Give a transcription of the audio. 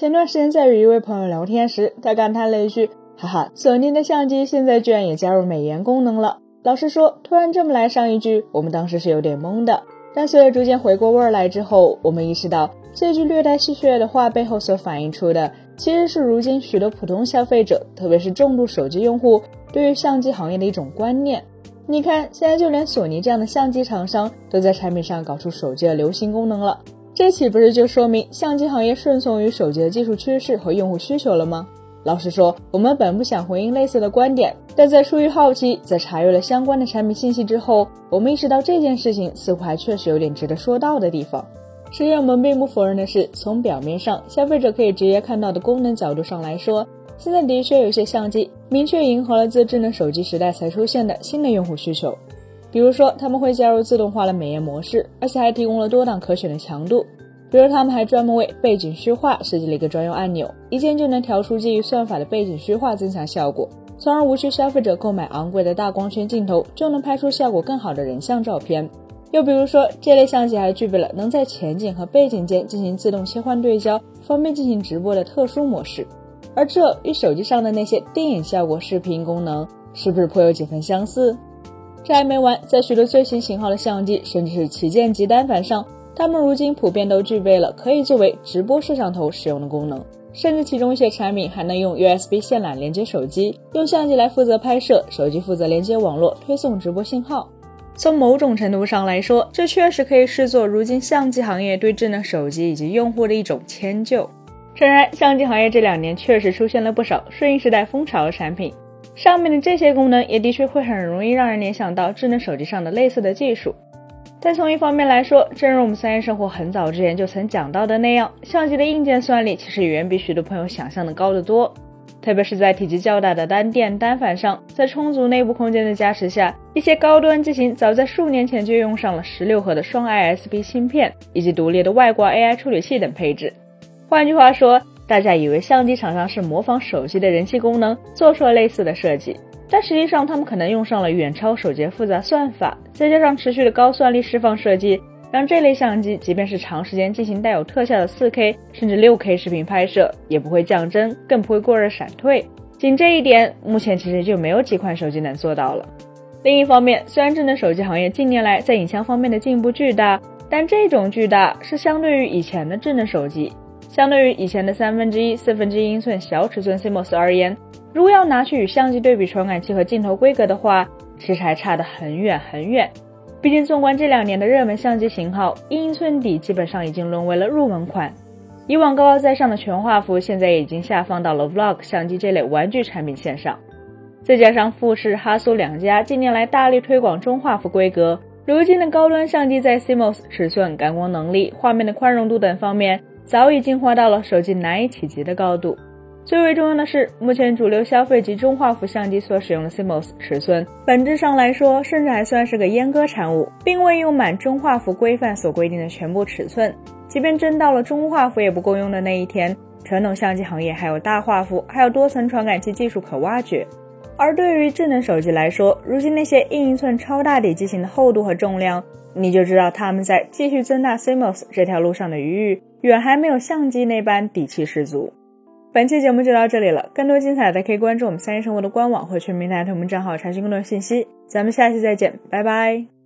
前段时间在与一位朋友聊天时，他感叹了一句：“哈哈，索尼的相机现在居然也加入美颜功能了。”老实说，突然这么来上一句，我们当时是有点懵的。但随着逐渐回过味儿来之后，我们意识到这句略带戏谑的话背后所反映出的，其实是如今许多普通消费者，特别是重度手机用户对于相机行业的一种观念。你看，现在就连索尼这样的相机厂商都在产品上搞出手机的流行功能了，这岂不是就说明相机行业顺从于手机的技术趋势和用户需求了吗？老实说，我们本不想回应类似的观点，但在出于好奇，在查阅了相关的产品信息之后，我们意识到这件事情似乎还确实有点值得说到的地方。实际上，我们并不否认的是，从表面上消费者可以直接看到的功能角度上来说，现在的确有些相机明确迎合了自智能手机时代才出现的新的用户需求，比如说他们会加入自动化的美颜模式，而且还提供了多档可选的强度。比如，他们还专门为背景虚化设计了一个专用按钮，一键就能调出基于算法的背景虚化增强效果，从而无需消费者购买昂贵的大光圈镜头就能拍出效果更好的人像照片。又比如说，这类相机还具备了能在前景和背景间进行自动切换对焦，方便进行直播的特殊模式。而这与手机上的那些电影效果视频功能，是不是颇有几分相似？这还没完，在许多最新型号的相机，甚至是旗舰级单反上。它们如今普遍都具备了可以作为直播摄像头使用的功能，甚至其中一些产品还能用 USB 线缆连接手机，用相机来负责拍摄，手机负责连接网络推送直播信号。从某种程度上来说，这确实可以视作如今相机行业对智能手机以及用户的一种迁就。诚然，相机行业这两年确实出现了不少顺应时代风潮的产品，上面的这些功能也的确会很容易让人联想到智能手机上的类似的技术。但从一方面来说，正如我们三叶生活很早之前就曾讲到的那样，相机的硬件算力其实远比许多朋友想象的高得多。特别是在体积较大的单电单反上，在充足内部空间的加持下，一些高端机型早在数年前就用上了十六核的双 ISP 芯片以及独立的外挂 AI 处理器等配置。换句话说，大家以为相机厂商是模仿手机的人气功能，做出了类似的设计。但实际上，他们可能用上了远超手机复杂算法，再加上持续的高算力释放设计，让这类相机即便是长时间进行带有特效的 4K 甚至 6K 视频拍摄，也不会降帧，更不会过热闪退。仅这一点，目前其实就没有几款手机能做到了。另一方面，虽然智能手机行业近年来在影像方面的进步巨大，但这种巨大是相对于以前的智能手机，相对于以前的三分之一、四分之一英寸小尺寸 CMOS 而言。如果要拿去与相机对比传感器和镜头规格的话，其实还差得很远很远。毕竟，纵观这两年的热门相机型号，一英寸底基本上已经沦为了入门款。以往高高在上的全画幅，现在已经下放到了 Vlog 相机这类玩具产品线上。再加上富士、哈苏两家近年来大力推广中画幅规格，如今的高端相机在 CMOS 尺寸、感光能力、画面的宽容度等方面，早已进化到了手机难以企及的高度。最为重要的是，目前主流消费级中画幅相机所使用的 CMOS 尺寸，本质上来说，甚至还算是个阉割产物，并未用满中画幅规范所规定的全部尺寸。即便真到了中画幅也不够用的那一天，传统相机行业还有大画幅，还有多层传感器技术可挖掘。而对于智能手机来说，如今那些硬英寸超大底机型的厚度和重量，你就知道他们在继续增大 CMOS 这条路上的余裕，远还没有相机那般底气十足。本期节目就到这里了，更多精彩的可以关注我们三一生活的官网或全民大同名账号查询更多信息。咱们下期再见，拜拜。